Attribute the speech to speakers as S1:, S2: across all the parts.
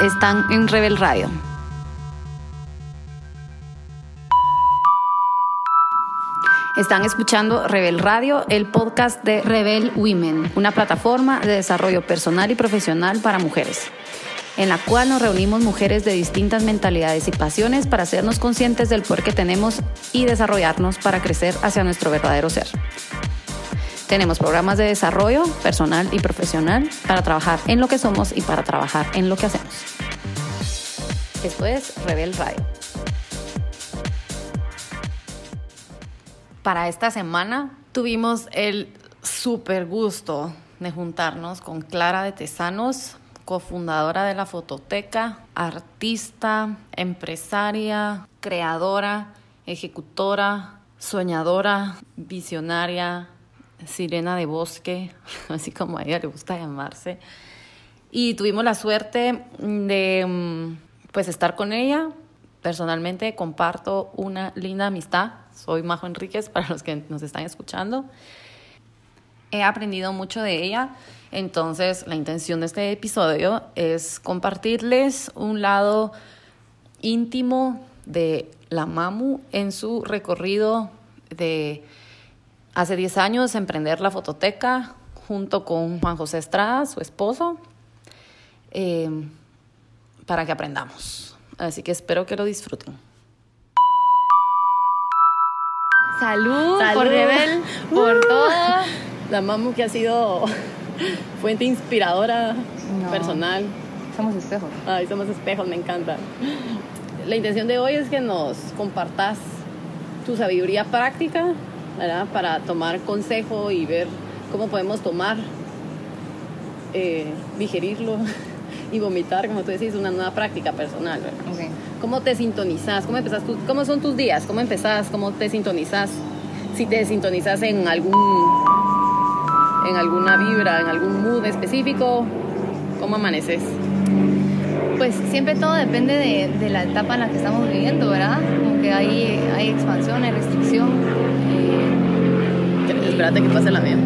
S1: están en Rebel Radio. Están escuchando Rebel Radio, el podcast de Rebel Women, una plataforma de desarrollo personal y profesional para mujeres, en la cual nos reunimos mujeres de distintas mentalidades y pasiones para hacernos conscientes del poder que tenemos y desarrollarnos para crecer hacia nuestro verdadero ser. Tenemos programas de desarrollo personal y profesional para trabajar en lo que somos y para trabajar en lo que hacemos. Esto es Rebel Radio. Para esta semana tuvimos el super gusto de juntarnos con Clara de Tesanos, cofundadora de la Fototeca, artista, empresaria, creadora, ejecutora, soñadora, visionaria, sirena de bosque, así como a ella le gusta llamarse. Y tuvimos la suerte de mm, pues estar con ella. Personalmente comparto una linda amistad. Soy Majo Enríquez para los que nos están escuchando. He aprendido mucho de ella. Entonces, la intención de este episodio es compartirles un lado íntimo de la Mamu en su recorrido de hace 10 años emprender la fototeca junto con Juan José Estrada, su esposo, eh, para que aprendamos. Así que espero que lo disfruten.
S2: Salud, por Rebel, por todo.
S3: La mamu que ha sido fuente inspiradora, personal.
S2: Somos espejos.
S3: Ay, somos espejos, me encanta. La intención de hoy es que nos compartas tu sabiduría práctica, ¿verdad? Para tomar consejo y ver cómo podemos tomar, eh, digerirlo y vomitar, como tú decís, una nueva práctica personal.
S2: Okay.
S3: ¿Cómo te sintonizas? ¿Cómo, empezás tú? ¿Cómo son tus días? ¿Cómo empezás? ¿Cómo te sintonizas? Si te sintonizas en algún en alguna vibra, en algún mood específico, ¿cómo amaneces?
S2: Pues siempre todo depende de, de la etapa en la que estamos viviendo, ¿verdad? Como que hay, hay expansión, hay restricción.
S3: Eh, Espérate que pase la mía.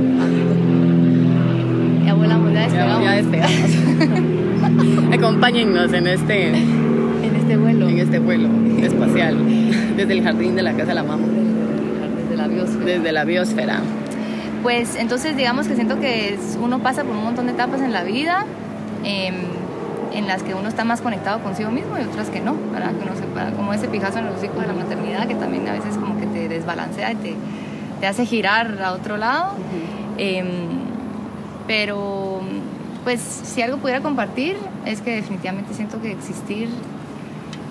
S2: Ya volamos, ya despegamos.
S3: Ya, despegamos. Acompáñennos en este,
S2: En este vuelo.
S3: en este vuelo espacial desde el jardín de la casa de la mamá,
S2: Desde la biosfera.
S3: desde la biosfera.
S2: Pues entonces digamos que siento que es- uno pasa por un montón de etapas en la vida em, en las que uno está más conectado consigo mismo y otras que no, ¿verdad? Que uno se para- como ese pijazo en los hijos de la maternidad que también a veces como que te desbalancea y te, te hace girar a otro lado. Em, pero pues si algo pudiera compartir es que definitivamente siento que existir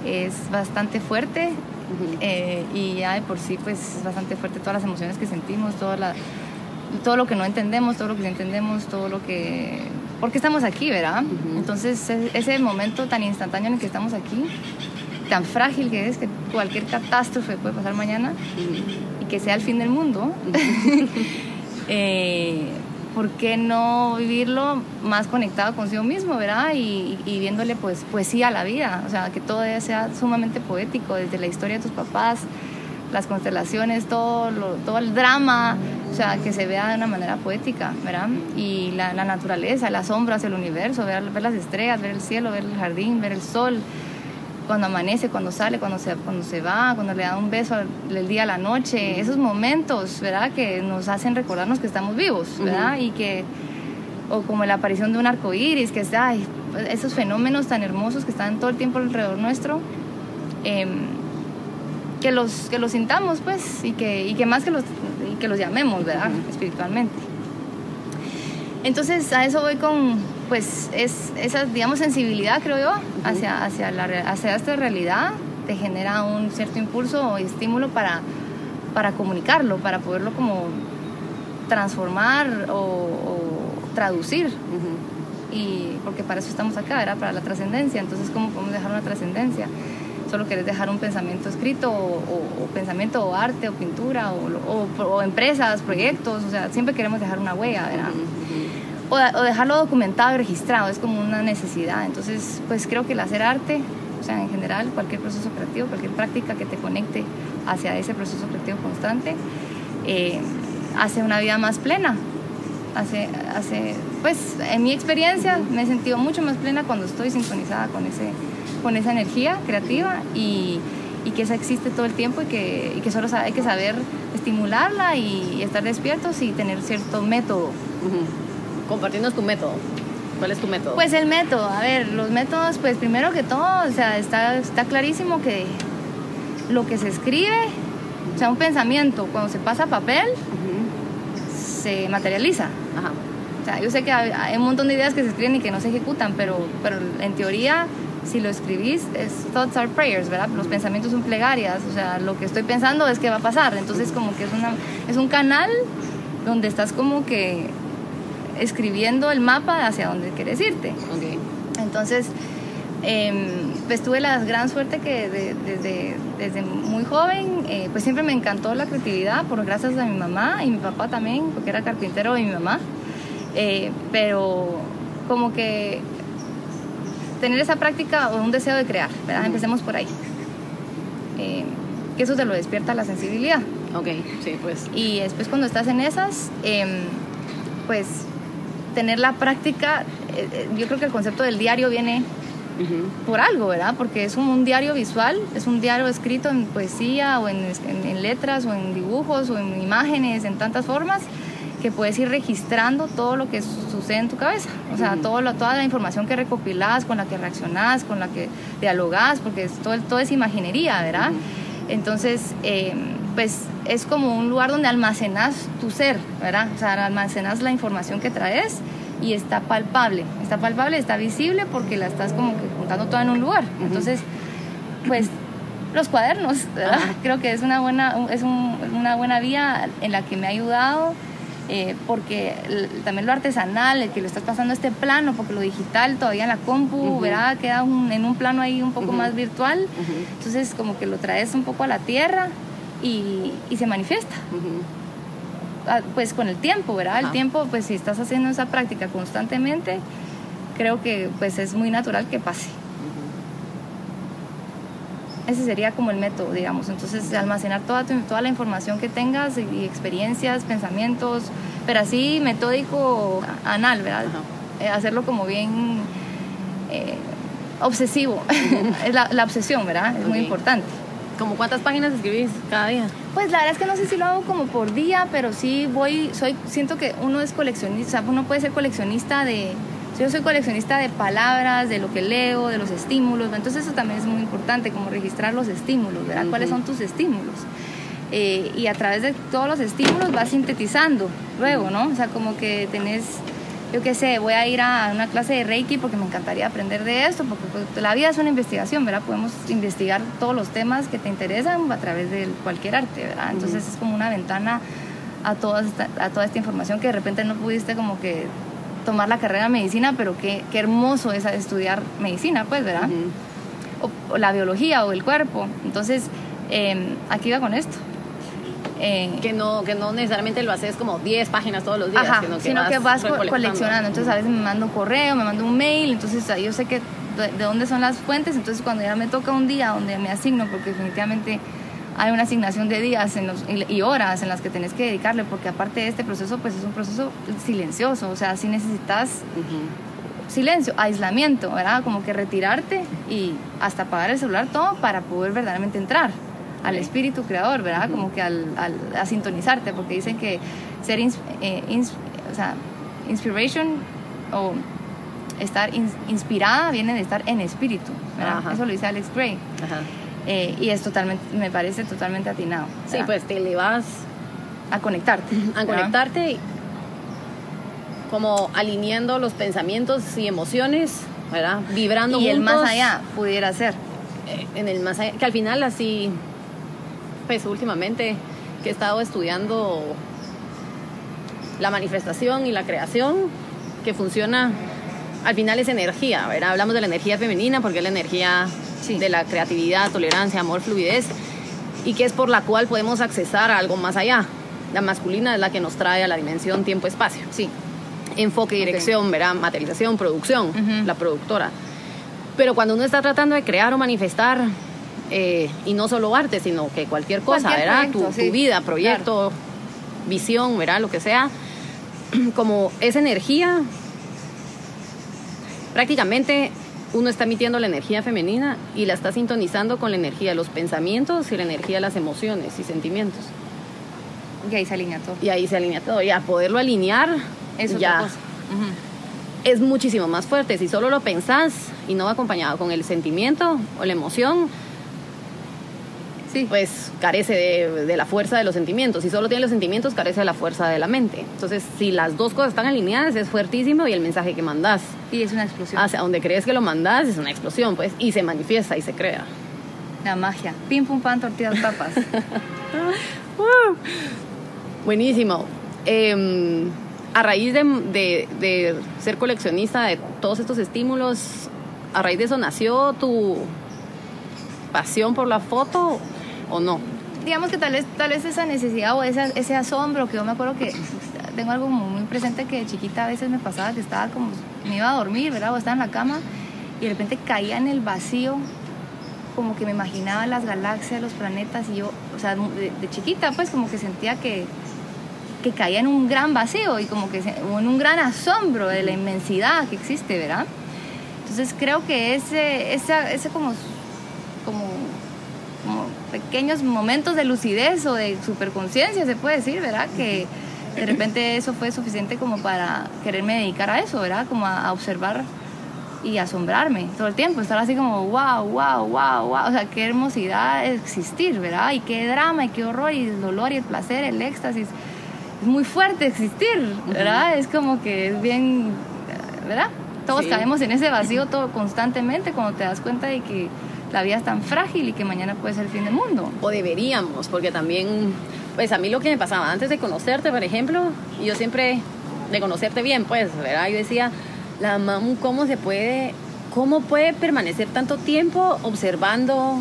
S2: es bastante fuerte eh, y ya de por sí pues es bastante fuerte todas las emociones que sentimos, toda la, todo lo que no entendemos, todo lo que entendemos, todo lo que... ¿Por qué estamos aquí, verdad? Entonces e- ese momento tan instantáneo en el que estamos aquí, tan frágil que es, que cualquier catástrofe puede pasar mañana que sea el fin del mundo, eh, ¿por qué no vivirlo más conectado consigo mismo, verdad? Y, y viéndole pues poesía a la vida, o sea, que todo sea sumamente poético, desde la historia de tus papás, las constelaciones, todo, lo- todo el drama, o sea, que se vea de una manera poética, ¿verdad? Y la, la naturaleza, las sombras, el universo, ver, ver las estrellas, ver el cielo, ver el jardín, ver el sol, cuando amanece, cuando sale, cuando se, cuando se va, cuando le da un beso el día a la noche, esos momentos, ¿verdad? Que nos hacen recordarnos que estamos vivos, ¿verdad? Y que, o como la aparición de un arco iris, que es, ay, esos fenómenos tan hermosos que están todo el tiempo alrededor nuestro, em, que, los, que los sintamos, pues, y que, y que más que los, y que los llamemos, ¿verdad? Espiritualmente. Entonces a eso voy con, pues, es, esa, digamos, sensibilidad, creo yo, hacia, hacia, la, hacia esta realidad, te genera un cierto impulso o estímulo para, para comunicarlo, para poderlo como transformar o, o traducir. Y porque para eso estamos acá, ¿verdad? Para la trascendencia. Entonces, ¿cómo podemos dejar una trascendencia? Solo querés dejar un pensamiento escrito o, o- o pensamiento o arte o pintura o empresas, proyectos, o sea, siempre queremos dejar una huella, ¿verdad? O, dejarlo documentado y registrado, es como una necesidad. Entonces, pues creo que el hacer arte, o sea, en general, cualquier proceso creativo, cualquier práctica que te conecte hacia ese proceso creativo constante, eh, hace una vida más plena, hace, hace, pues en mi experiencia me he sentido mucho más plena cuando estoy sintonizada con, ese, con esa energía creativa y, que esa existe todo el tiempo y que, que solo hay que saber estimularla y estar despiertos y tener cierto método.
S3: Compartiendo tu método. ¿Cuál es tu método?
S2: Pues el método, a ver, los métodos, pues primero que todo, o sea, está, está clarísimo que lo que se escribe, o sea, un pensamiento, cuando se pasa a papel, se materializa. Ajá. O sea, yo sé que hay, un montón de ideas que se escriben y que no se ejecutan, pero, pero en teoría, si lo escribís, es thoughts are prayers, ¿verdad? Los pensamientos son plegarias, o sea, lo que estoy pensando es que va a pasar. Entonces, como que es, una, es un canal donde estás como que escribiendo el mapa hacia donde quieres irte. Okay. Entonces, eh, pues tuve la gran suerte que desde, desde muy joven, eh, pues siempre me encantó la creatividad, por gracias a mi mamá y mi papá también, porque era carpintero y mi mamá. Eh, pero como que tener esa práctica o un deseo de crear, ¿verdad? Empecemos por ahí. Eh, que eso te lo despierta la sensibilidad.
S3: Ok, sí, pues.
S2: Y después cuando estás en esas, em, pues tener la práctica, yo creo que el concepto del diario viene por algo, ¿verdad? Porque es un, diario visual, es un diario escrito en poesía o en, letras o en dibujos o en imágenes, en tantas formas que puedes ir registrando todo lo que sucede en tu cabeza, o sea, todo toda la información que recopilás, con la que reaccionás, con la que dialogás, porque es, todo, todo es imaginería, ¿verdad? Entonces, eh, pues es como un lugar donde almacenas tu ser, ¿verdad? O sea, almacenas la información que traes y está palpable, está palpable, está visible porque la estás como que juntando toda en un lugar. Entonces, pues los cuadernos, creo que es una buena, es una buena vía en la que me ha ayudado. Eh, porque también lo artesanal, el que lo estás pasando a este plano, porque lo digital todavía en la compu, ¿verdad? Queda en un plano ahí un poco más virtual. Entonces, como que lo traes un poco a la tierra y, y se manifiesta. Ah, pues con el tiempo, ¿verdad? El tiempo, pues si estás haciendo esa práctica constantemente, creo que pues es muy natural que pase. Ese sería como el método, digamos. Entonces, almacenar toda, toda la información que tengas y experiencias, pensamientos, pero así metódico, anal, ¿verdad? Eh, hacerlo como bien eh, obsesivo. es la, la, obsesión, ¿verdad? Es muy importante.
S3: ¿Como cuántas páginas escribís cada día?
S2: Pues la verdad es que no sé si lo hago como por día, pero sí voy, soy, siento que uno es coleccionista, uno puede ser coleccionista de, yo soy coleccionista de palabras, de lo que leo, de los estímulos, entonces eso también es muy importante, como registrar los estímulos, ¿verdad? ¿Cuáles son tus estímulos? Eh, y a través de todos los estímulos vas sintetizando luego, ¿no? O sea, como que tenés yo qué sé, voy a ir a una clase de Reiki porque me encantaría aprender de esto, porque pues, la vida es una investigación, ¿verdad? Podemos investigar todos los temas que te interesan a través de cualquier arte, ¿verdad? Entonces es como una ventana a toda, esta, a toda esta información que de repente no pudiste como que tomar la carrera de medicina, pero qué, qué hermoso es estudiar medicina, pues, ¿verdad? o, la biología o el cuerpo. Entonces, eh, aquí va con esto.
S3: Eh, que, no, que no necesariamente lo haces como 10 páginas todos los días,
S2: sino que vas, coleccionando. Entonces a veces me mando un correo, me mando un mail, entonces yo sé que de, dónde son las fuentes, entonces cuando ya me toca un día donde me asigno, porque definitivamente hay una asignación de días en los, y horas en las que tenés que dedicarle, porque aparte de este proceso, pues es un proceso silencioso, o sea, si necesitas silencio, aislamiento, ¿verdad? Como que retirarte y hasta apagar el celular, todo para poder verdaderamente entrar al espíritu creador, ¿verdad? Como que al, a sintonizarte, porque dicen que ser eh, o sea, inspiration o estar inspirada viene de estar en espíritu, ¿verdad? Eso lo dice Alex Gray. Eh, y es totalmente, me parece totalmente atinado.
S3: Sí, pues te le vas
S2: a conectarte.
S3: A conectarte como alineando los pensamientos y emociones, ¿verdad? Vibrando
S2: y el más allá pudiera ser.
S3: Eh, en el más allá, que al final así pues últimamente que he estado estudiando la manifestación y la creación, que funciona, al final es energía, ¿verdad? Hablamos de la energía femenina porque es la energía de la creatividad, tolerancia, amor, fluidez, y que es por la cual podemos accesar a algo más allá. La masculina es la que nos trae a la dimensión tiempo-espacio.
S2: Sí.
S3: Enfoque, dirección, ¿verdad? Materialización, producción, la productora. Pero cuando uno está tratando de crear o manifestar, eh, y no solo arte, sino que cualquier cosa, ¿verdad? tu, vida, proyecto, visión, ¿verdad? Lo que sea. como esa energía, prácticamente uno está emitiendo la energía femenina y la está sintonizando con la energía de los pensamientos y la energía de las emociones y sentimientos.
S2: Y ahí se alinea todo.
S3: Y ahí se alinea todo. Ya poderlo alinear,
S2: Eso
S3: ya
S2: cosa.
S3: Es muchísimo más fuerte. Si solo lo pensás y no va acompañado con el sentimiento o la emoción,
S2: Sí.
S3: pues carece de, de la fuerza de los sentimientos. Si solo tiene los sentimientos, carece de la fuerza de la mente. Entonces, si las dos cosas están alineadas, es fuertísimo y el mensaje que mandás
S2: Y es una explosión.
S3: hacia donde crees que lo mandás es una explosión, pues, y se manifiesta y se crea.
S2: La magia. Pim, pum, pan, tortillas, papas.
S3: Buenísimo. Eh, a raíz de, de- de ser coleccionista de todos estos estímulos, a raíz de eso nació tu pasión por la foto o no?
S2: Digamos que tal vez, tal vez esa necesidad o ese asombro, que yo me acuerdo que tengo algo muy presente que de chiquita a veces me pasaba que estaba como, me iba a dormir, ¿verdad? O estaba en la cama y de repente caía en el vacío, como que me imaginaba las galaxias, los planetas y yo, o sea, de, chiquita pues como que sentía que, que caía en un gran vacío y como que en un gran asombro de la inmensidad que existe, ¿verdad? Entonces creo que ese, esa, ese como, como pequeños momentos de lucidez o de superconciencia, se puede decir, ¿verdad? Que de repente eso fue suficiente como para quererme dedicar a eso, ¿verdad? Como a, a observar y asombrarme todo el tiempo, estar así como, wow, wow, wow, wow, o sea, qué hermosidad existir, ¿verdad? Y qué drama, y qué horror, y el dolor, y el placer, el éxtasis. Es muy fuerte existir, ¿verdad? Es como que es bien, ¿verdad? Todos
S3: Sí.
S2: caemos en ese vacío todo constantemente cuando te das cuenta de que la vida es tan frágil y que mañana puede ser el fin del mundo.
S3: O deberíamos, porque también, pues a mí lo que me pasaba antes de conocerte, por ejemplo, y yo siempre, de conocerte bien, pues, ¿verdad? Yo decía, la mamu, ¿cómo se puede, cómo puede permanecer tanto tiempo observando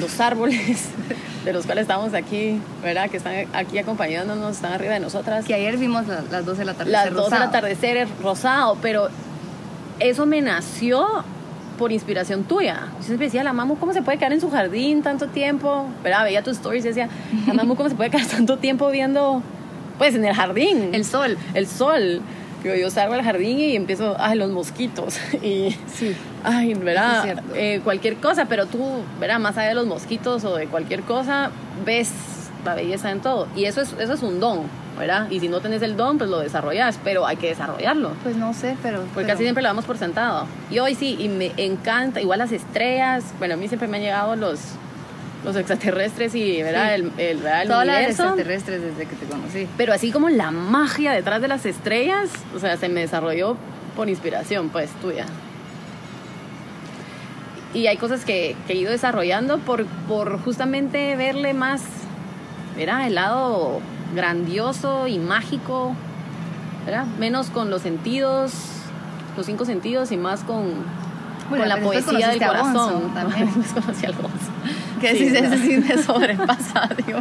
S3: los árboles de los cuales estamos aquí, ¿verdad? Que están aquí acompañándonos, están arriba de nosotras.
S2: Que ayer vimos la- las 12 de la tarde.
S3: Las dos del atardecer rosado, pero eso me nació por inspiración tuya. Yo siempre decía, la mamu, ¿cómo se puede quedar en su jardín tanto tiempo? ¿Verdad? Veía tus stories y decía, la mamu, ¿cómo se puede quedar tanto tiempo viendo, pues, en el jardín?
S2: El sol.
S3: El sol. Yo, yo salgo al jardín y empiezo, ay, los mosquitos. Y,
S2: Sí.
S3: ay, ¿verdad? Eh, cualquier cosa, pero tú, ¿verdad? Más allá de los mosquitos o de cualquier cosa, ves la belleza en todo. Y eso es, eso es un don, ¿verdad? Y si no tenés el don, pues lo desarrollas, pero hay que desarrollarlo.
S2: Pues no sé, pero...
S3: Porque
S2: pero-
S3: casi siempre lo damos por sentado. Y hoy sí, y me encanta, igual las estrellas. Bueno, a mí siempre me han llegado los, los extraterrestres y, ¿verdad?
S2: Sí.
S3: El, el, ¿verdad? el
S2: Todas las
S3: universo.
S2: extraterrestres desde que te conocí.
S3: Pero así como la magia detrás de las estrellas, o sea, se me desarrolló por inspiración, pues, tuya. Y hay cosas que, que he ido desarrollando por, por justamente verle más, ¿verdad? El lado grandioso y mágico, ¿verdad? Menos con los sentidos, los cinco sentidos y más con,
S2: Bueno,
S3: con la poesía del
S2: a
S3: corazón.
S2: también.
S3: Después conocí al Bonzo.
S2: Que
S3: Sí,
S2: sí, ese sí me sobrepasa, digo.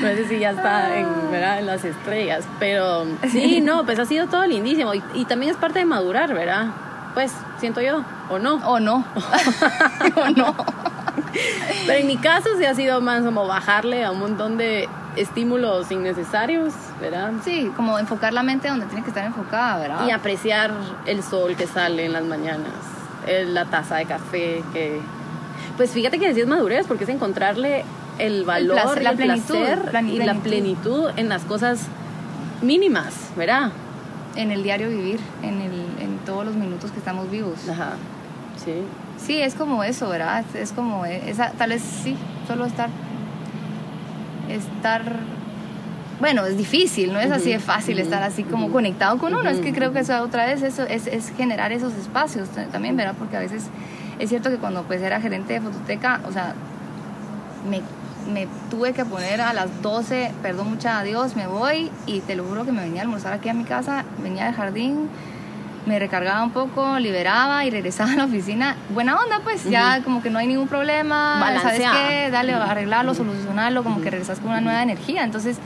S3: No sé si ya está en, ¿verdad? en las estrellas, pero sí, no, pues ha sido todo lindísimo y, y también es parte de madurar, ¿verdad? Pues siento yo, o no.
S2: O no. o no.
S3: Pero en mi caso sí ha sido más como bajarle a un montón de estímulos innecesarios, ¿verdad?
S2: Sí, como enfocar la mente donde tiene que estar enfocada, ¿verdad?
S3: Y apreciar el sol que sale en las mañanas, el- la taza de café que... Pues fíjate que decías madurez, porque es encontrarle el valor,
S2: placer,
S3: y
S2: la
S3: el
S2: plenitud,
S3: placer y la
S2: plenitud.
S3: en las cosas mínimas, ¿verdad?
S2: En el diario vivir, en, el, en todos los minutos que estamos vivos.
S3: Ajá, sí.
S2: Sí, es como eso, ¿verdad? Es como esa, tal vez sí, solo estar, estar, bueno, es difícil, no es así de fácil estar así como conectado con uno, es que creo que eso otra vez eso es, es generar esos espacios también, ¿verdad? Porque a veces es cierto que cuando pues era gerente de fototeca, o sea, me, me tuve que poner a las 12, perdón mucha adiós, me voy y te lo juro que me venía a almorzar aquí a mi casa, venía del jardín, me recargaba un poco, liberaba y regresaba a la oficina. Buena onda, pues, ya como que no hay ningún problema, ¿sabes qué? Dale, arreglarlo, solucionarlo, como que regresas con una nueva energía. Entonces,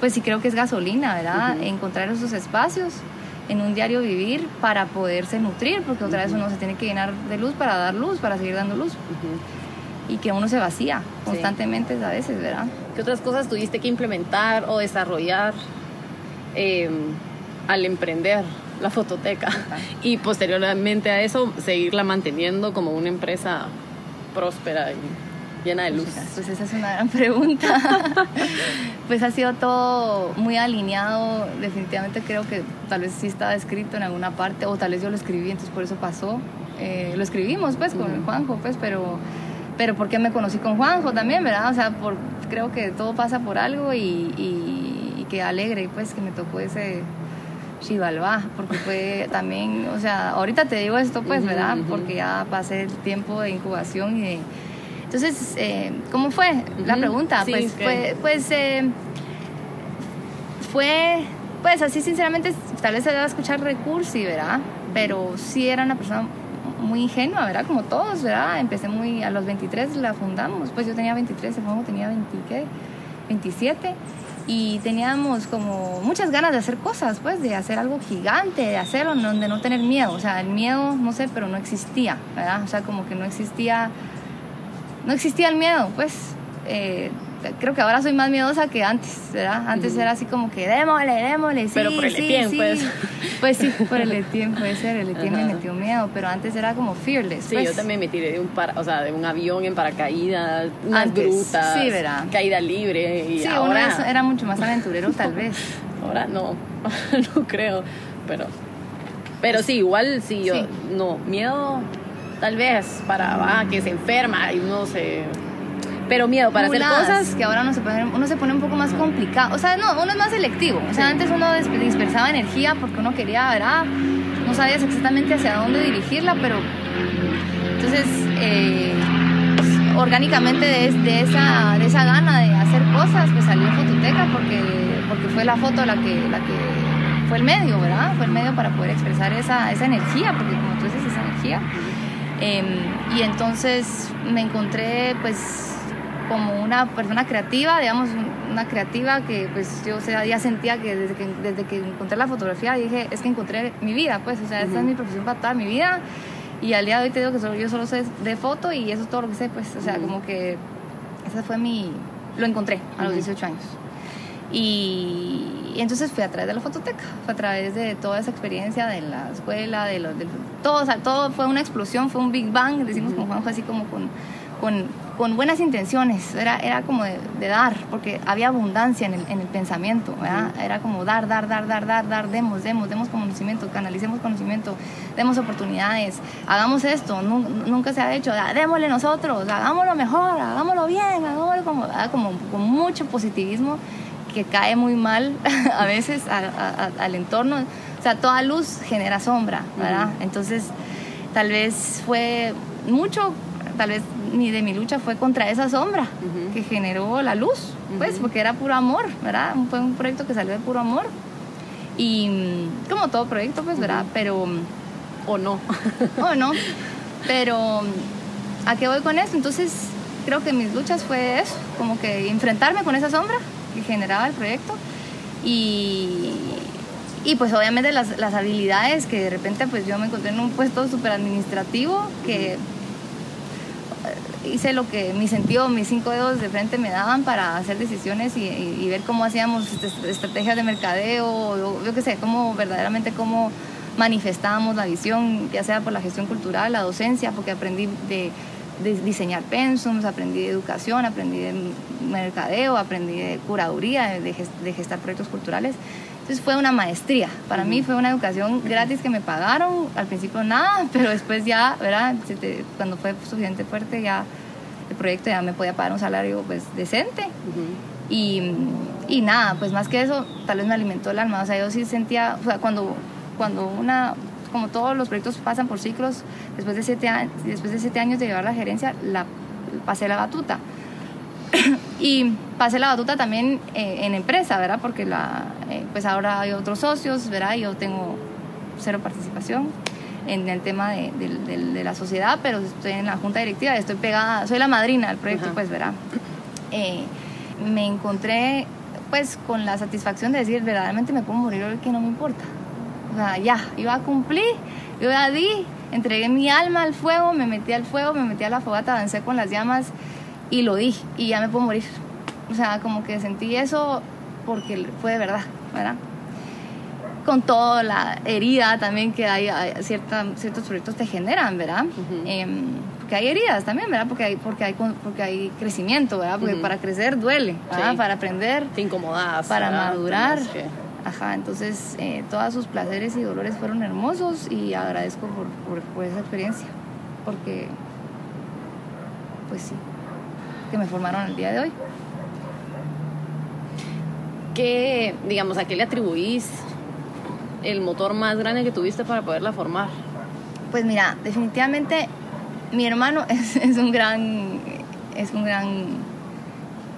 S2: pues sí creo que es gasolina, ¿verdad? Encontrar esos espacios en un diario vivir para poderse nutrir, porque otra vez uno se tiene que llenar de luz para dar luz, para seguir dando luz. Y que uno se vacía constantemente a veces, ¿verdad?
S3: ¿Qué otras cosas tuviste que implementar o desarrollar eh, al emprender la fototeca y posteriormente a eso seguirla manteniendo como una empresa próspera y llena de luz?
S2: Pues esa es una gran pregunta. pues ha sido todo muy alineado. Definitivamente creo que tal vez sí estaba escrito en alguna parte o tal vez yo lo escribí, entonces por eso pasó. Eh, lo escribimos pues con Juanjo, pues, pero pero porque me conocí con Juanjo también, ¿verdad? O sea, por, creo que todo pasa por algo y, y, que alegre pues que me tocó ese Chivalba, porque fue también, o sea, ahorita te digo esto pues, ¿verdad? Porque ya pasé el tiempo de incubación y de... Entonces, eh, ¿cómo fue la pregunta? pues, fue, pues eh, fue, pues así sinceramente, tal vez se va a escuchar recursi, ¿verdad? Pero sí era una persona muy ingenua, ¿verdad? Como todos, ¿verdad? Empecé muy, a los 23 la fundamos, pues yo tenía 23, el juego tenía 20, ¿qué? 27 y teníamos como muchas ganas de hacer cosas, pues, de hacer algo gigante, de hacerlo, de no tener miedo, o sea, el miedo, no sé, pero no existía, ¿verdad? O sea, como que no existía, no existía el miedo, pues, eh, creo que ahora soy más miedosa que antes, ¿verdad? Antes era así como que démosle, démosle, sí,
S3: Pero por el
S2: sí,
S3: sí. pues.
S2: Pues sí, por el Etienne puede ser, el Etienne me metió miedo, pero antes era como fearless.
S3: Sí,
S2: pues.
S3: yo también me tiré de un, para, o sea, de un avión en paracaídas, unas
S2: Antes,
S3: grutas,
S2: sí, ¿verdad?
S3: caída libre y
S2: Sí,
S3: ahora...
S2: uno era mucho más aventurero tal vez.
S3: Ahora no, no creo, pero... Pero sí, igual sí, yo...
S2: Sí.
S3: No, miedo tal vez para ah, que se enferma y uno se... Pero miedo para hacer cosas...
S2: que ahora uno se, pone, uno se pone un poco más complicado. O sea, no, uno es más selectivo. O sea, antes uno dispersaba energía porque uno quería, ¿verdad? No sabías exactamente hacia dónde dirigirla, pero. Entonces, eh, pues, orgánicamente de, de esa, de esa gana de hacer cosas, pues salió Fototeca porque, porque fue la foto la que, la que. Fue el medio, ¿verdad? Fue el medio para poder expresar esa, esa energía, porque como tú dices, esa energía. Eh, y entonces me encontré, pues como una persona creativa, digamos, una creativa que pues yo o sea, ya sentía que desde, que desde que encontré la fotografía dije, es que encontré mi vida, pues, o sea, esta es mi profesión para toda mi vida y al día de hoy te digo que solo, yo solo sé de foto y eso es todo lo que sé, pues, o sea, como que esa fue mi, lo encontré a los 18 años. Y, y entonces fui a través de la fototeca, fue a través de toda esa experiencia de la escuela, de los, de, todo, o sea, todo fue una explosión, fue un Big Bang, decimos con Juanjo así como con, con, con buenas intenciones, era, era como de, de dar, porque había abundancia en el, en el pensamiento, ¿verdad? Era como dar, dar, dar, dar, dar, dar, demos, demos, demos conocimiento, canalicemos conocimiento, demos oportunidades, hagamos esto, nu- nunca se ha hecho, ah, démosle nosotros, hagámoslo mejor, hagámoslo bien, hagámoslo como, como con mucho positivismo que cae muy mal a veces a- a- a- al entorno. O sea, toda luz genera sombra, ¿verdad? Entonces, tal vez fue mucho, tal vez mi, de mi lucha fue contra esa sombra que generó la luz, pues, porque era puro amor, ¿verdad? Fue un proyecto que salió de puro amor. Y mm, como todo proyecto, pues, ¿verdad? Pero, mm,
S3: O no.
S2: oh, no. Pero, mm, ¿a qué voy con eso? Entonces, creo que mis luchas fue eso, como que enfrentarme con esa sombra que generaba el proyecto y, y pues obviamente las, las habilidades que de repente pues yo me encontré en un puesto súper administrativo que hice lo que mi sentido, mis cinco dedos de frente me daban para hacer decisiones y, ver cómo hacíamos est- estrategias de mercadeo, o yo qué sé, cómo verdaderamente cómo manifestábamos la visión, ya sea por la gestión cultural, la docencia, porque aprendí de, diseñar pensums, aprendí de educación, aprendí de mercadeo, aprendí de curaduría, de, de gestar proyectos culturales. Entonces fue una maestría. Para mí fue una educación gratis que me pagaron. Al principio nada, pero después ya, ¿verdad? Cuando fue suficiente fuerte ya el proyecto ya me podía pagar un salario pues decente. Y, y nada, pues más que eso, tal vez me alimentó el alma. O sea, yo sí sentía, o sea, cuando, cuando una, como todos los proyectos pasan por ciclos, después de siete, años, después de siete años de llevar la gerencia, la, pasé la batuta. y pasé la batuta también eh, en empresa, ¿verdad? Porque la, eh, pues ahora hay otros socios, ¿verdad? Yo tengo cero participación en el tema de, de- de- de la sociedad, pero estoy en la junta directiva, estoy pegada, soy la madrina del proyecto,
S3: Ajá.
S2: pues, ¿verdad? Eh, me encontré pues con la satisfacción de decir, verdaderamente me puedo morir hoy que no me importa. O sea, ya, iba a cumplir, yo ya di, entregué mi alma al fuego, me metí al fuego, me metí a la fogata, avancé con las llamas y lo di, y ya me puedo morir. O sea, como que sentí eso porque fue de verdad, ¿verdad? con toda la herida también que hay, hay cierta, ciertos proyectos te generan, ¿verdad? Em, porque hay heridas también, ¿verdad? Porque hay, porque hay, porque hay crecimiento, ¿verdad? Porque para crecer duele, ¿verdad? Para aprender.
S3: Te incomodas.
S2: Para madurar. Ajá, entonces eh, todos sus placeres y dolores fueron hermosos y agradezco por, por, por esa experiencia, porque, pues sí, que me formaron el día de hoy.
S3: ¿Qué, digamos, a qué le atribuís el motor más grande que tuviste para poderla formar?
S2: Pues mira, definitivamente mi hermano es, un gran, es un gran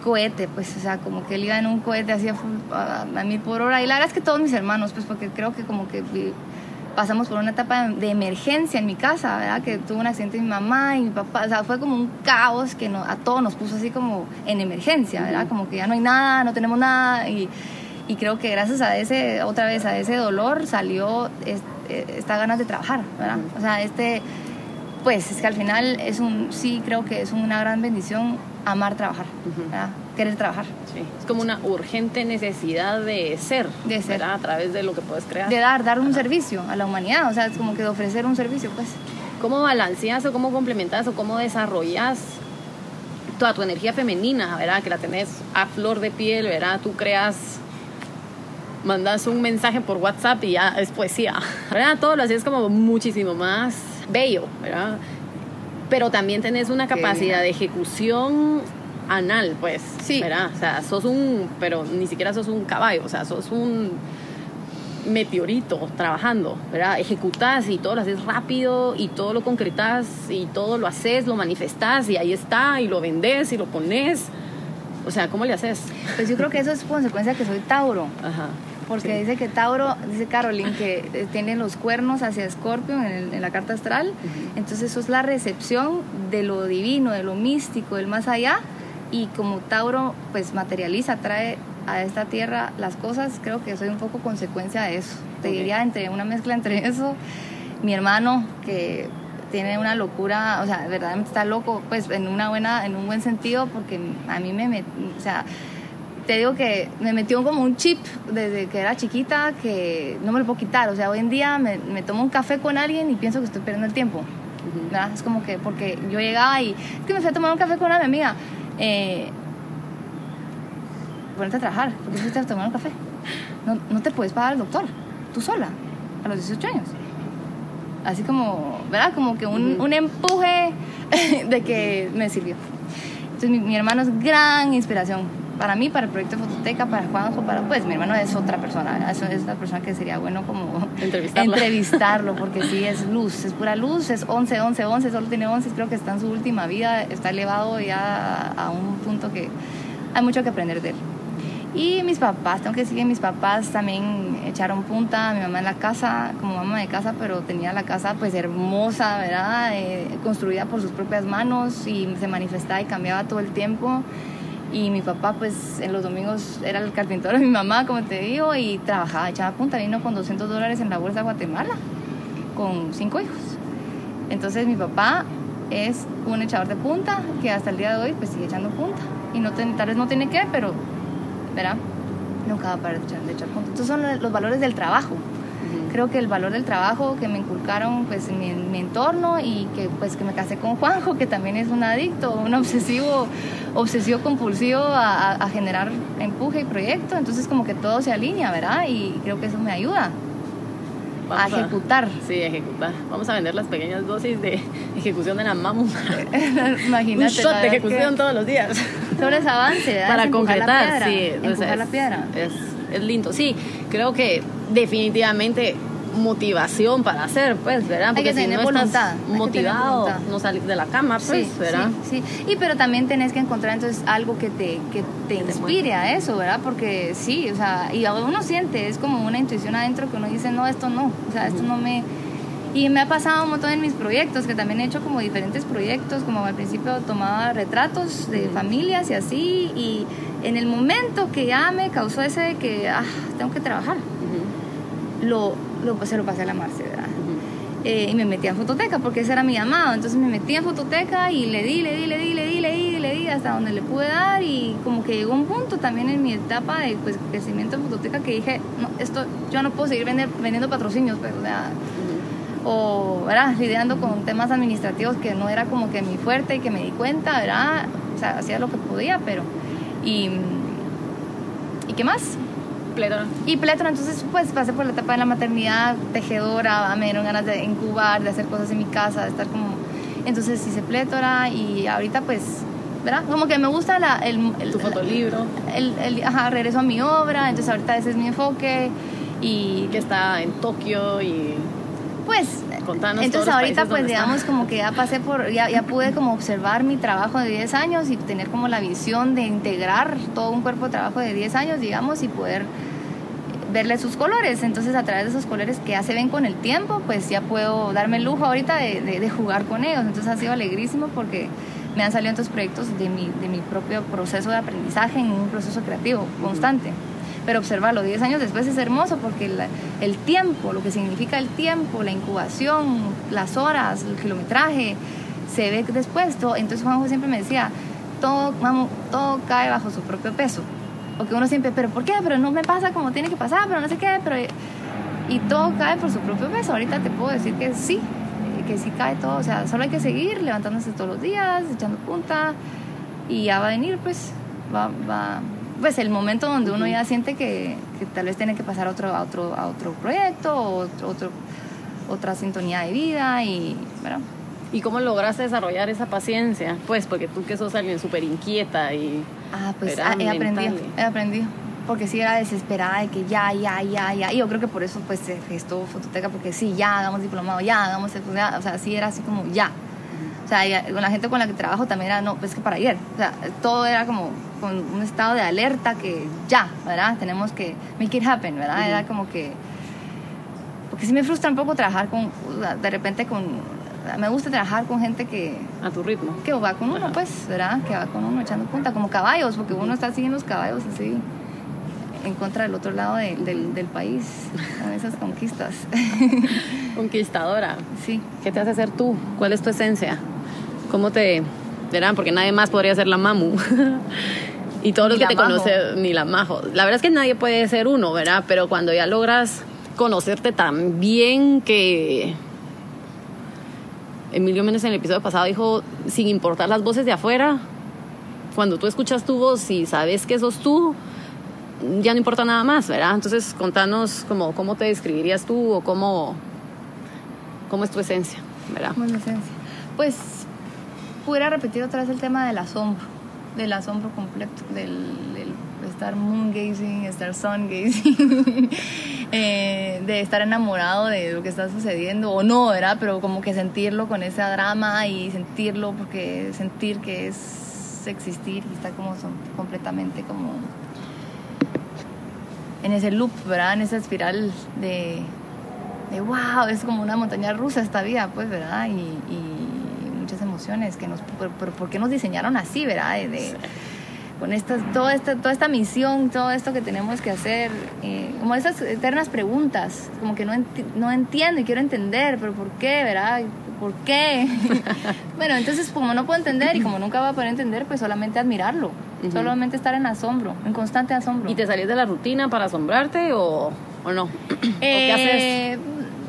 S2: cohete, pues, o sea, como que él iba en un cohete hacía a, a mil por hora. Y la verdad es que todos mis hermanos, pues, porque creo que como que pasamos por una etapa de emergencia en mi casa, ¿verdad? Que tuvo un accidente mi mamá y mi papá, o sea, fue como un caos que no, a todos nos puso así como en emergencia, ¿verdad? Como que ya no hay nada, no tenemos nada y, y creo que gracias a ese, otra vez, a ese dolor salió esta ganas de trabajar, ¿verdad? O sea, este, pues es que al final es un, sí creo que es una gran bendición amar trabajar, ¿verdad? Querer trabajar.
S3: Sí. Es como una urgente necesidad de ser, de ser. ¿verdad? a través de lo que puedes crear.
S2: De dar, dar un servicio a la humanidad, o sea, es como que de ofrecer un servicio, pues.
S3: ¿Cómo balanceas o cómo complementas o cómo desarrollas toda tu energía femenina, ¿verdad? Que la tenés a flor de piel, ¿verdad? Tú creas mandas un mensaje por WhatsApp y ya es poesía, ¿verdad? Todo lo haces como muchísimo más bello, ¿verdad? Pero también tenés una capacidad de ejecución anal, pues, sí. ¿verdad? O sea, sos un, pero ni siquiera sos un caballo, o sea, sos un meteorito trabajando, ¿verdad? Ejecutás y todo lo haces rápido y todo lo concretas y todo lo haces, lo manifestás y ahí está y lo vendes y lo pones. O sea, ¿cómo le haces?
S2: Pues yo creo que eso es consecuencia que soy Tauro. Ajá. Porque dice que Tauro, dice Caroline, que eh, tiene los cuernos hacia Escorpio en, la carta astral. Entonces eso es la recepción de lo divino, de lo místico, del más allá. Y como Tauro pues materializa, trae a esta tierra las cosas, creo que soy un poco consecuencia de eso. Te diría entre una mezcla entre eso, mi hermano que tiene una locura, o sea, verdaderamente está loco, pues en una buena, en un buen sentido, porque a mí me, o sea, te digo que me metió como un chip desde que era chiquita que no me lo puedo quitar. O sea, hoy en día me, me tomo un café con alguien y pienso que estoy perdiendo el tiempo. ¿verdad? Es como que, porque yo llegaba y, es que me fui a tomar un café con una amiga. Eh, ponerte a trabajar, ¿por qué fuiste a tomar un café? No, no te puedes pagar al doctor, tú sola, a los 18 años. Así como, ¿verdad? Como que un, un empuje de que me sirvió. Entonces mi, mi hermano es gran inspiración para mí, para el proyecto de Fototeca, para Juanjo, para pues mi hermano es otra persona, es, es una persona que sería bueno como entrevistarlo, porque sí es luz, es pura luz, es 11, 11, 11, solo tiene 11, creo que está en su última vida, está elevado ya a un punto que hay mucho que aprender de él. Y mis papás, tengo que decir que mis papás también echaron punta, mi mamá en la casa, como mamá de casa, pero tenía la casa pues hermosa, ¿verdad? Eh, construida por sus propias manos y se manifestaba y cambiaba todo el tiempo y mi papá pues en los domingos era el carpintero de mi mamá, como te digo, y trabajaba, echaba punta, vino con 200 dólares en la bolsa de Guatemala, con cinco hijos. Entonces mi papá es un echador de punta que hasta el día de hoy pues sigue echando punta. Y no tal vez no tiene que, pero, verá, nunca va a parar de echar, de echar punta. Estos son los valores del trabajo creo que el valor del trabajo que me inculcaron pues en mi, entorno y que pues que me casé con Juanjo que también es un adicto un obsesivo obsesivo compulsivo a, generar empuje y proyecto entonces como que todo se alinea verdad y creo que eso me ayuda a ejecutar.
S3: sí, ejecutar. Vamos a vender las pequeñas dosis de ejecución de la mamu.
S2: Imagínate.
S3: Un shot de ejecución todos los días.
S2: Sobre ese avance,
S3: Para concretar, sí.
S2: Empujar la piedra.
S3: Es, es lindo. Sí, creo que definitivamente motivación para hacer, pues, ¿verdad?
S2: Porque si no estás
S3: motivado, no salir de la cama, pues, ¿verdad?
S2: Sí, sí, y pero también tenés que encontrar entonces algo que te, que te inspire a eso, ¿verdad? Porque sí, o sea, y uno siente, es como una intuición adentro que uno dice, no, esto no, o sea, esto no me... Y me ha pasado un montón en mis proyectos, que también he hecho como diferentes proyectos, como al principio tomaba retratos de familias y así, y en el momento que ya me causó ese de que, ah, tengo que trabajar, lo, lo, se lo pasé a la Marce, ¿verdad? eh, y me metí a fototeca porque ese era mi llamado. Entonces me metí en fototeca y le di, le di, le di, le di, le di, le di hasta donde le pude dar y como que llegó un punto también en mi etapa de pues, crecimiento en fototeca que dije, no, esto yo no puedo seguir vendiendo patrocinios, pero pues, o, ¿verdad? Lidiando con temas administrativos que no era como que mi fuerte y que me di cuenta, ¿verdad? O sea, hacía lo que podía, pero... Y, ¿Y qué más? Y plétora, entonces pues pasé por la etapa de la maternidad, tejedora, me dieron ganas de incubar, de hacer cosas en mi casa, de estar como... Entonces hice plétora y ahorita pues, ¿verdad? Como que me gusta la, el,
S3: Tu fotolibro.
S2: El, el, ajá, regreso a mi obra, entonces ahorita ese es mi enfoque y...
S3: Que está en Tokio y...
S2: Pues entonces ahorita pues digamos como que ya pasé por, ya, ya pude como observar mi trabajo de 10 años y tener como la visión de integrar todo un cuerpo de trabajo de 10 años, digamos, y poder verle sus colores. Entonces, a través de esos colores que ya se ven con el tiempo, pues ya puedo darme el lujo ahorita de, de, jugar con ellos. Entonces, ha sido alegrísimo porque me han salido estos proyectos de mi, de mi propio proceso de aprendizaje en un proceso creativo constante. Pero observarlo 10 años después es hermoso porque el tiempo, lo que significa el tiempo, la incubación, las horas, el kilometraje, se ve después. Todo. Entonces, Juanjo siempre me decía, todo, cae bajo su propio peso o que uno siempre, pero ¿por qué? Pero no me pasa como tiene que pasar, pero no sé qué, pero... Y todo cae por su propio peso. Ahorita te puedo decir que sí, que sí cae todo. O sea, solo hay que seguir levantándose todos los días, echando punta y ya va a venir, pues, va pues el momento donde uno ya siente que, que, tal vez tiene que pasar a otro, a otro, a otro proyecto o otro, otra sintonía de vida y, ¿verdad?
S3: ¿Y cómo lograste desarrollar esa paciencia? Pues porque tú que sos alguien súper inquieta y...
S2: Ah, pues ah, he aprendido, he aprendido. Porque sí era desesperada de que ya, ya, ya, ya. Y yo creo que por eso pues se gestó Fototeca, porque sí, ya, hagamos diplomado, ya, hagamos... Ya, o sea, sí era así como ya. O sea, con la gente con la que trabajo también era, no, pues que para ayer. O sea, todo era como con un estado de alerta que ya, ¿verdad? Tenemos que make it happen, ¿verdad? Era como que... Porque sí me frustra un poco trabajar con, de repente con me gusta trabajar con gente que...
S3: A tu ritmo.
S2: Que va con uno, pues, ¿verdad? Que va con uno echando punta, como caballos, porque uno está siguiendo los caballos así, en contra del otro lado del, del país, con esas conquistas.
S3: Conquistadora.
S2: Sí.
S3: ¿Qué te hace ser tú? ¿Cuál es tu esencia? ¿Cómo te verán? Porque nadie más podría ser la mamu. y todos los que te conocen, ni la majo. La verdad es que nadie puede ser uno, ¿verdad? Pero cuando ya logras conocerte tan bien que Emilio Méndez en el episodio pasado dijo, sin importar las voces de afuera, cuando tú escuchas tu voz y sabes que sos tú, ya no importa nada más, ¿verdad? Entonces, contanos como, cómo te describirías tú o cómo, cómo es tu esencia, ¿verdad?
S2: ¿Cómo es la esencia? Pues, pudiera repetir otra vez el tema del asombro, del asombro completo, del, del estar moon gazing, estar sun gazing. Eh, de estar enamorado de lo que está sucediendo, o no, ¿verdad? Pero como que sentirlo con ese drama y sentirlo, porque sentir que es existir y está como son, completamente como en ese loop, ¿verdad? En esa espiral de, de wow, es como una montaña rusa esta vida, pues, ¿verdad? Y, y muchas emociones que nos, por, por, qué nos diseñaron así, ¿verdad? de, con estas, toda, esta, toda esta misión, todo esto que tenemos que hacer, eh, como esas eternas preguntas, como que no, no entiendo y quiero entender, pero ¿por qué, verdad? ¿Por qué? bueno, entonces como no puedo entender y como nunca voy a poder entender, pues solamente admirarlo, solamente estar en asombro, en constante asombro.
S3: ¿Y te salís de la rutina para asombrarte o, o no?
S2: qué haces?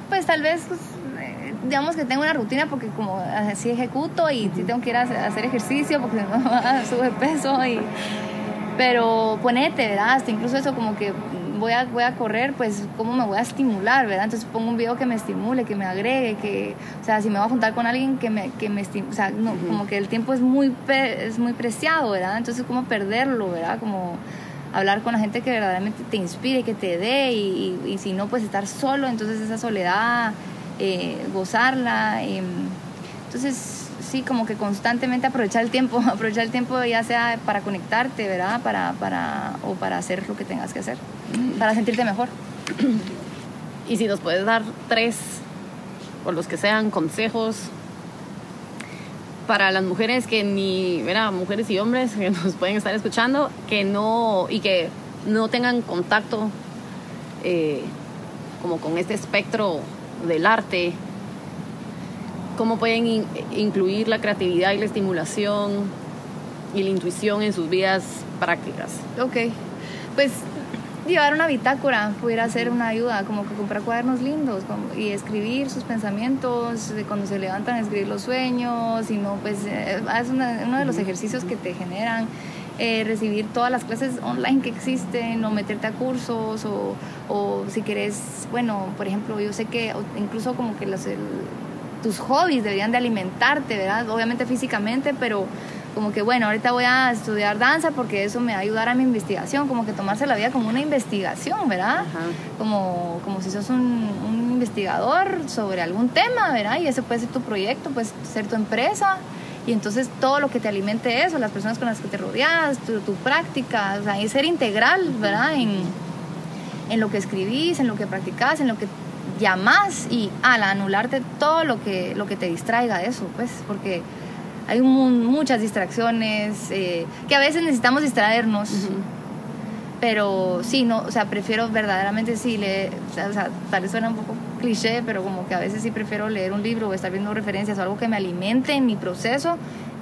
S2: Pues tal vez... Pues, digamos que tengo una rutina porque como así ejecuto y sí tengo que ir a hacer ejercicio porque no sube peso y pero ponete, ¿verdad? Hasta incluso eso como que voy a, voy a correr, pues cómo me voy a estimular, ¿verdad? Entonces pongo un video que me estimule, que me agregue, que, o sea, si me voy a juntar con alguien que me, que me estimule, o sea, no, como que el tiempo es muy, es muy preciado, ¿verdad? Entonces, ¿cómo perderlo, ¿verdad? Como hablar con la gente que verdaderamente te inspire, que te dé, y, y, y si no, pues estar solo, entonces esa soledad eh, gozarla. Em, entonces, sí, como que constantemente aprovechar el tiempo, aprovechar el tiempo ya sea para conectarte, ¿verdad? Para, para, o para hacer lo que tengas que hacer, para sentirte mejor.
S3: Y si nos puedes dar tres, o los que sean, consejos para las mujeres que ni, ¿verdad? Mujeres y hombres que nos pueden estar escuchando, que no, y que no tengan contacto eh, como con este espectro del arte cómo pueden in- incluir la creatividad y la estimulación y la intuición en sus vidas prácticas.
S2: Ok, pues llevar una bitácora pudiera ser una ayuda, como que comprar cuadernos lindos como- y escribir sus pensamientos, de cuando se levantan escribir los sueños, y no, pues eh, es una- uno de los ejercicios que te generan. Eh, recibir todas las clases online que existen o meterte a cursos o, o si quieres, bueno, por ejemplo, yo sé que incluso como que los, el- tus hobbies deberían de alimentarte, ¿verdad? Obviamente físicamente, pero como que bueno, ahorita voy a estudiar danza porque eso me va a ayudar a mi investigación, como que tomarse la vida como una investigación, ¿verdad?
S3: Ajá.
S2: Como, como si sos un, un investigador sobre algún tema, ¿verdad? Y ese puede ser tu proyecto, puede ser tu empresa. Y entonces todo lo que te alimente eso, las personas con las que te rodeas, tu, tu práctica, o sea, y ser integral, ¿verdad? En, en lo que escribís, en lo que practicás, en lo que llamás y al anularte todo lo que, lo que te distraiga de eso, pues, porque hay mu- muchas distracciones eh, que a veces necesitamos distraernos. Pero sí, no, o sea, prefiero verdaderamente sí leer, o sea, tal vez suena un poco cliché, pero como que a veces sí prefiero leer un libro o estar viendo referencias o algo que me alimente en mi proceso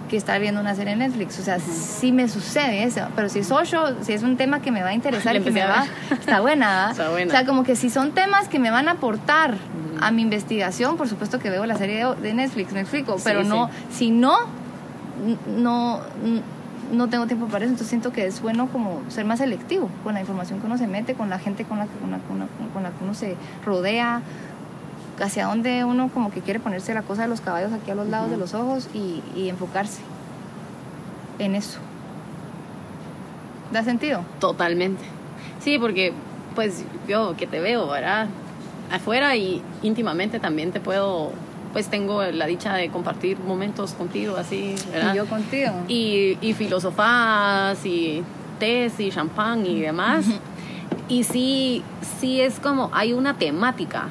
S2: que estar viendo una serie en Netflix. O sea, sí me sucede eso, pero si es ocho, si es un tema que me va a interesar y que me va, está buena.
S3: Está buena.
S2: O sea, como que si son temas que me van a aportar a mi investigación, por supuesto que veo la serie de, de Netflix, me explico, pero
S3: sí.
S2: no, si no, no, n- no tengo tiempo para eso, entonces siento que es bueno como ser más selectivo con la información que uno se mete, con la gente con la que, con la, con la- con la que uno se rodea, hacia dónde uno como que quiere ponerse la cosa de los caballos aquí a los lados de los ojos y, y enfocarse en eso. ¿Da sentido?
S3: Totalmente. Sí, porque pues yo que te veo, ¿verdad? Afuera y íntimamente también te puedo, pues tengo la dicha de compartir momentos contigo así, ¿verdad?
S2: Y yo contigo.
S3: y, y filosofás y tés y champán y demás. Y sí, sí es como, hay una temática,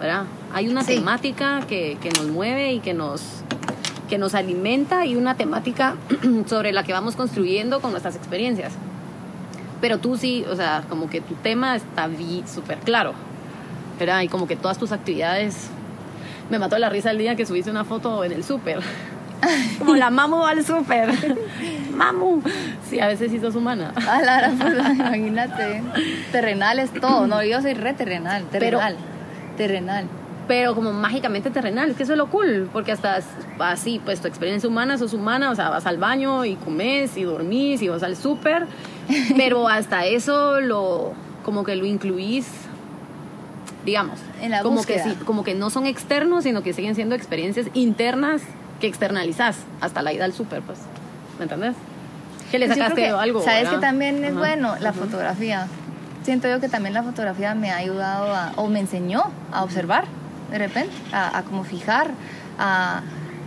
S3: ¿verdad? Hay una
S2: Sí.
S3: temática que, que nos mueve y que nos, que nos alimenta y una temática sobre la que vamos construyendo con nuestras experiencias. Pero tú sí, o sea, como que tu tema está súper claro, ¿verdad? Y como que todas tus actividades... Me mató la risa el día que subiste una foto en el súper. Como la mamu va al súper. mamu. Sí, a veces sí sos humana.
S2: Ah, la puta, imagínate. Terrenal es todo. No, yo soy re terrenal.
S3: Pero-
S2: Terrenal. terrenal.
S3: Pero como mágicamente terrenal, es que eso es lo cool, porque hasta así, pues tu experiencia humana, sos humana, o sea, vas al baño y comes y dormís y vas al súper, pero hasta eso lo, como que lo incluís, digamos,
S2: En la
S3: como
S2: búsqueda.
S3: que como que no son externos, sino que siguen siendo experiencias internas que externalizás hasta la ida al súper, pues, ¿me entendés? Que le
S2: Pues
S3: sacaste
S2: que,
S3: algo.
S2: ¿Sabes
S3: ¿verdad?
S2: que también es
S3: Ajá,
S2: bueno? La
S3: ajá.
S2: fotografía. Siento yo que también la fotografía me ha ayudado a, o me enseñó a observar de repente, a, a como fijar, a,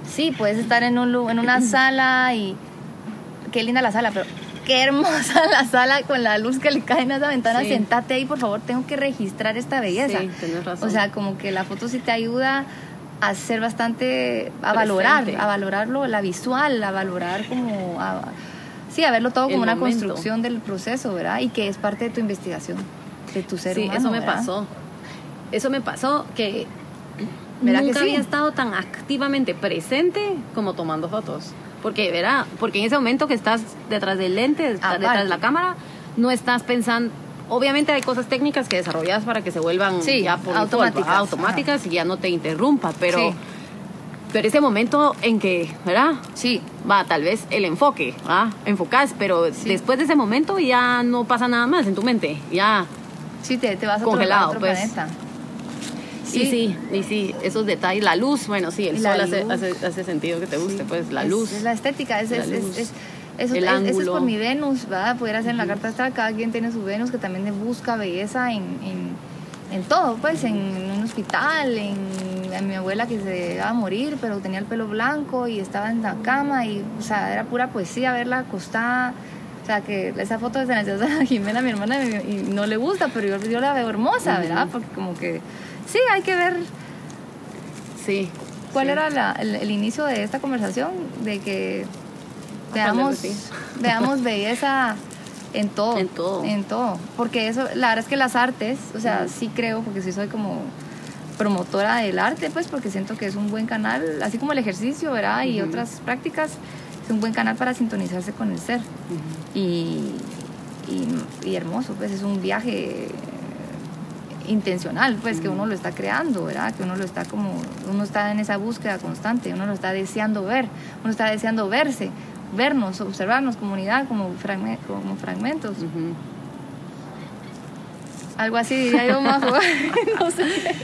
S2: sí, puedes estar en, un, en una sala y qué linda la sala, pero qué hermosa la sala con la luz que le cae en esa ventana,
S3: Sí.
S2: sentate ahí, por favor, tengo que registrar esta belleza.
S3: Sí, tenés razón.
S2: O sea, como que la foto sí te ayuda a ser bastante, a valorar, a valorarlo, la visual, a valorar como, a- sí, a verlo todo
S3: El
S2: como una
S3: momento.
S2: construcción del proceso, ¿verdad? Y que es parte de tu investigación, de tu ser
S3: sí,
S2: humano.
S3: eso me
S2: ¿verdad?
S3: pasó. Eso me pasó que
S2: ¿Verdad
S3: nunca
S2: que sí?
S3: había estado tan activamente presente como tomando fotos. Porque, verá, porque en ese momento que estás detrás del lente,
S2: Aparte.
S3: detrás de la cámara, no estás pensando. Obviamente hay cosas técnicas que desarrollas para que se vuelvan
S2: Sí,
S3: ya por
S2: automáticas.
S3: default, automáticas y ya no te interrumpa, pero,
S2: Sí.
S3: pero ese momento en que, ¿verdad?
S2: Sí,
S3: Va, tal vez el enfoque, ¿ah? Enfocás, pero
S2: Sí.
S3: después de ese momento ya no pasa nada más en tu mente, ya
S2: sí, te, te vas a otro,
S3: Congelado,
S2: a otro
S3: pues.
S2: planeta.
S3: Sí, sí, y sí, esos detalles, la luz, bueno, sí, el
S2: Y la
S3: sol hace, hace, hace sentido que te guste, pues la luz.
S2: Es, la estética, es,
S3: La
S2: es, es-
S3: luz.
S2: es- eso,
S3: El
S2: es- eso es por mi Venus, ¿verdad? Pudiera ser en la carta astral, cada quien tiene su Venus que también busca belleza en, en, en todo, pues, en, un hospital, en, en mi abuela que se iba a morir, pero tenía el pelo blanco y estaba en la cama y, o sea, era pura poesía verla acostada. O sea, que esa foto de San Jimena, mi hermana, y y no le gusta, pero yo, yo la veo hermosa, ¿verdad? Porque como que, sí, hay que ver
S3: Sí.
S2: ¿Cuál
S3: sí.
S2: era la- el, el inicio de esta conversación? De que
S3: Ah,
S2: veamos, veamos belleza en todo.
S3: En todo.
S2: En todo. Porque eso, la verdad es que las artes, o sea, sí creo, porque sí soy como promotora del arte, pues porque siento que es un buen canal, así como el ejercicio, ¿verdad? Y otras prácticas, es un buen canal para sintonizarse con el ser. y, y, y hermoso, pues es un viaje intencional, pues que uno lo está creando, ¿verdad? Que uno lo está como, uno está en esa búsqueda constante, uno lo está deseando ver, uno está deseando verse, vernos, observarnos, comunidad como, como fragmentos. Algo así diría yo más, no sé.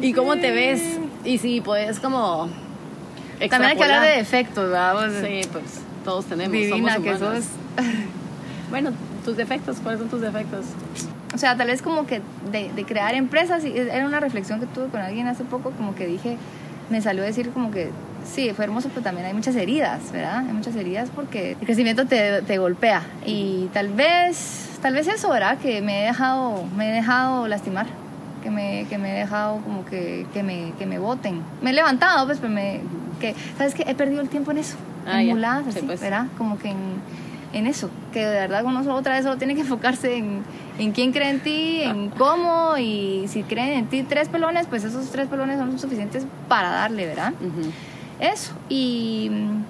S3: ¿Y cómo te ves? Y si puedes como...
S2: También hay que hablar de defectos, ¿verdad?
S3: sí, pues todos tenemos,
S2: divina que sos.
S3: bueno, tus defectos, ¿cuáles son tus defectos?
S2: O sea, tal vez como que de, de crear empresas, y era una reflexión que tuve con alguien hace poco, como que dije, me salió a decir como que sí, fue hermoso, pero también hay muchas heridas, ¿verdad? Hay muchas heridas porque el crecimiento te, te golpea y tal vez, tal vez eso, ¿verdad? Que me he dejado, me he dejado lastimar, que me, que me he dejado como que, que me, que me voten. Me he levantado, pues, pero me, que, ¿sabes qué? He perdido el tiempo en eso,
S3: Ah,
S2: en muladas,
S3: Sí, pues.
S2: ¿verdad? Como que en, en eso, que de verdad uno solo- otra vez solo tiene que enfocarse en, en quién cree en ti, en cómo, y si creen en ti tres pelones, pues esos tres pelones son suficientes para darle, ¿verdad? Eso. Y. mm,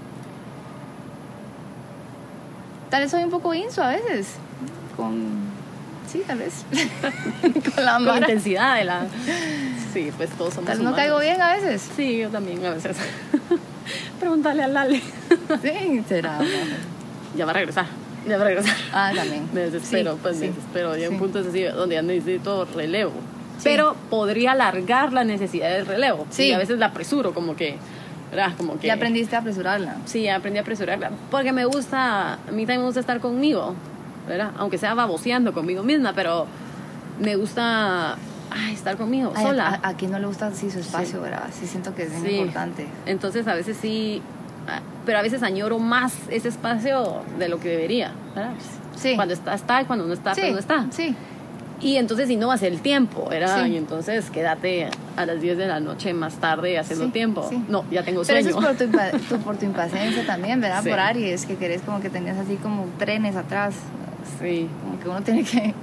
S2: Tal vez soy un poco inso a veces. Con. Sí, tal vez. con la
S3: Con intensidad de la... Sí, pues todos somos
S2: Tal vez no caigo bien a veces.
S3: Sí, yo también a veces. Pregúntale a Lale.
S2: Sí, será.
S3: Ya va a regresar. Ya va a regresar.
S2: Ah, también.
S3: Me desespero,
S2: Sí,
S3: pues
S2: sí.
S3: me desespero. Un
S2: Sí.
S3: punto así donde ya necesito relevo. Pero podría alargar la necesidad del relevo.
S2: Sí.
S3: Y a veces la apresuro, como que. ¿Verdad? Como que.
S2: Ya aprendiste a apresurarla.
S3: Sí, aprendí a apresurarla. Porque me gusta. A mí también me gusta estar conmigo. ¿Verdad? Aunque sea baboseando conmigo misma, pero me gusta ay, estar conmigo,
S2: Ay,
S3: sola.
S2: A, a quien no le gusta así su espacio,
S3: Sí.
S2: ¿verdad? Sí, siento que es
S3: Sí.
S2: importante.
S3: Entonces a veces sí, pero a veces añoro más ese espacio de lo que debería. ¿verdad?
S2: Sí.
S3: Cuando está, está, y cuando no está,
S2: sí,
S3: pues no está.
S2: Sí.
S3: Y entonces si no va a ser el tiempo, ¿verdad?
S2: Sí.
S3: Y entonces quédate a las 10 de la noche más tarde haciendo
S2: Sí,
S3: tiempo.
S2: sí.
S3: No, ya tengo
S2: Pero
S3: sueño.
S2: eso es por tu, tu- por tu impaciencia también, ¿verdad? Por Aries, que querés como que tenías así como trenes atrás.
S3: Sí.
S2: Como que uno tiene que.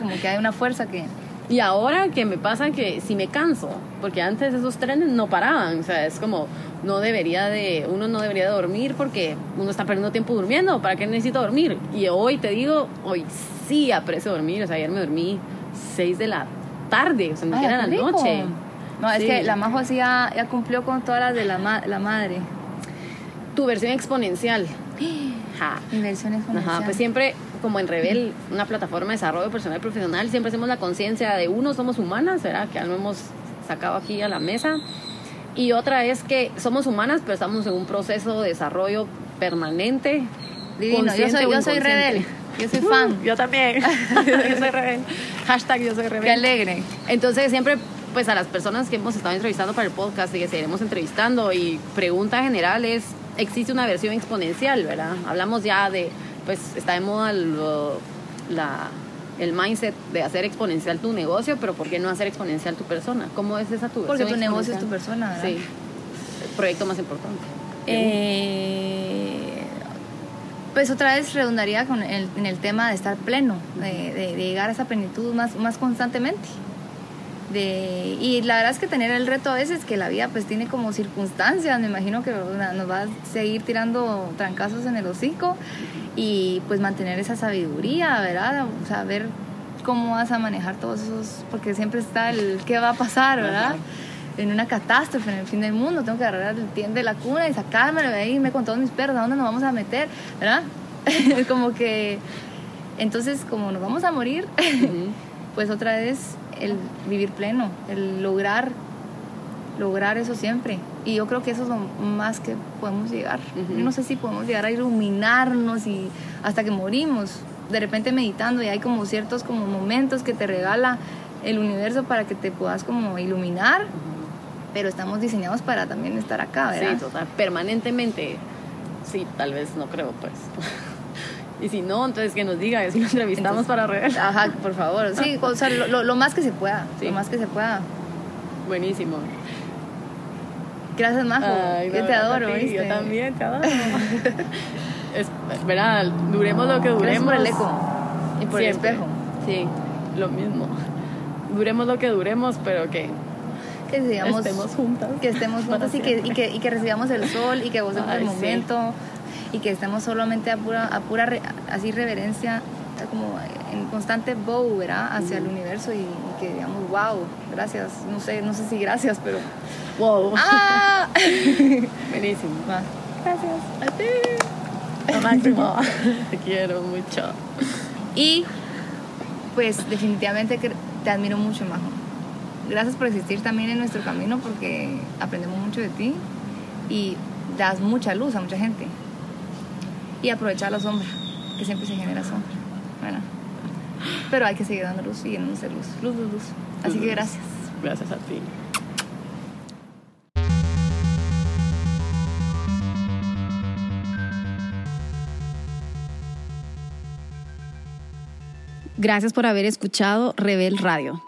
S2: Como que hay una fuerza que.
S3: Y ahora que me pasa que si me canso, porque antes esos trenes no paraban, o sea, es como no debería de, uno no debería de dormir porque uno está perdiendo tiempo durmiendo, ¿para qué necesito dormir? Y hoy te digo, hoy sí aprecio dormir, o sea, ayer me dormí 6 de la tarde, o sea, ni siquiera la
S2: rico.
S3: noche.
S2: No, es que la Majo sí ya, ya cumplió con todas las de la, ma- la madre.
S3: Tu versión exponencial. Ja.
S2: Inversiones
S3: Ajá, pues siempre, como en Rebel, una plataforma de desarrollo personal y profesional, siempre hacemos la conciencia de uno, somos humanas, ¿verdad? Que ya lo hemos sacado aquí a la mesa. Y otra es que somos humanas, pero estamos en un proceso de desarrollo permanente.
S2: Divino, yo soy, yo soy
S3: inconsciente.
S2: rebel. Yo soy fan.
S3: Yo también. yo soy rebel. Hashtag yo soy rebel.
S2: Qué alegre.
S3: Entonces siempre, pues a las personas que hemos estado entrevistando para el podcast y que seguiremos entrevistando y pregunta general es, ¿existe una versión exponencial, verdad? Hablamos ya de, pues está de moda lo- la, el mindset de hacer exponencial tu negocio, pero ¿por qué no hacer exponencial tu persona? ¿Cómo es esa tu
S2: Porque tu negocio es tu persona, ¿verdad?
S3: Sí, el proyecto más importante.
S2: Eh, pues otra vez redundaría con el, en el tema de estar pleno, de, de- de llegar a esa plenitud más, más constantemente. De, y la verdad es que tener el reto a veces que la vida pues tiene como circunstancias, me imagino que nos va a seguir tirando trancazos en el hocico y pues mantener esa sabiduría, ¿verdad? O sea, ver cómo vas a manejar todos esos, porque siempre está el qué va a pasar, ¿verdad?
S3: Ajá.
S2: en una catástrofe, en el fin del mundo, tengo que agarrar el tiende de la cuna y sacármelo de ahí, irme con todos mis perros, ¿a dónde nos vamos a meter? ¿Verdad? como que, entonces, como nos vamos a morir, pues otra vez el vivir pleno, el lograr, lograr eso siempre. Y yo creo que eso es lo más que podemos llegar. No sé si podemos llegar a iluminarnos y hasta que morimos, de repente meditando y hay como ciertos como momentos que te regala el universo para que te puedas como iluminar, pero estamos diseñados para también estar acá, ¿verdad?
S3: Sí, total. Permanentemente, sí, tal vez no creo, pues. Y si no, entonces que nos diga, si lo entrevistamos
S2: Entonces-
S3: para Rebel.
S2: Ajá, por favor. Sí, o sea, lo, más que se pueda,
S3: Sí.
S2: lo más que se pueda.
S3: Buenísimo.
S2: Gracias, Majo.
S3: Ay,
S2: yo te adoro,
S3: ti,
S2: ¿viste?
S3: Yo también te adoro. es, verá, duremos lo que duremos.
S2: por el eco y por
S3: Siempre.
S2: el espejo.
S3: Sí, lo mismo. Duremos lo que duremos, pero que
S2: que sigamos,
S3: estemos juntas.
S2: Que estemos juntas y que, y, que, y que recibamos el sol y que gocemos
S3: Ay,
S2: el
S3: sí.
S2: Y que estemos solamente a pura, a pura re- así reverencia, como en constante bow, ¿verdad? Hacia el universo y, y que digamos, wow, gracias, no sé, no sé si gracias, pero...
S3: Wow.
S2: ¡Ah!
S3: Buenísimo.
S2: Va. Gracias.
S3: A ti. Lo máximo. Te quiero mucho.
S2: Y pues definitivamente te admiro mucho, Majo. Gracias por existir también en nuestro camino porque aprendemos mucho de ti y das mucha luz a mucha gente. Y aprovechar la sombra, que siempre se genera sombra. Bueno, pero hay que seguir dando luz y llenándose de luz. Luz, luz, luz. Así que gracias.
S3: Gracias a ti.
S1: Gracias por haber escuchado Rebel Radio.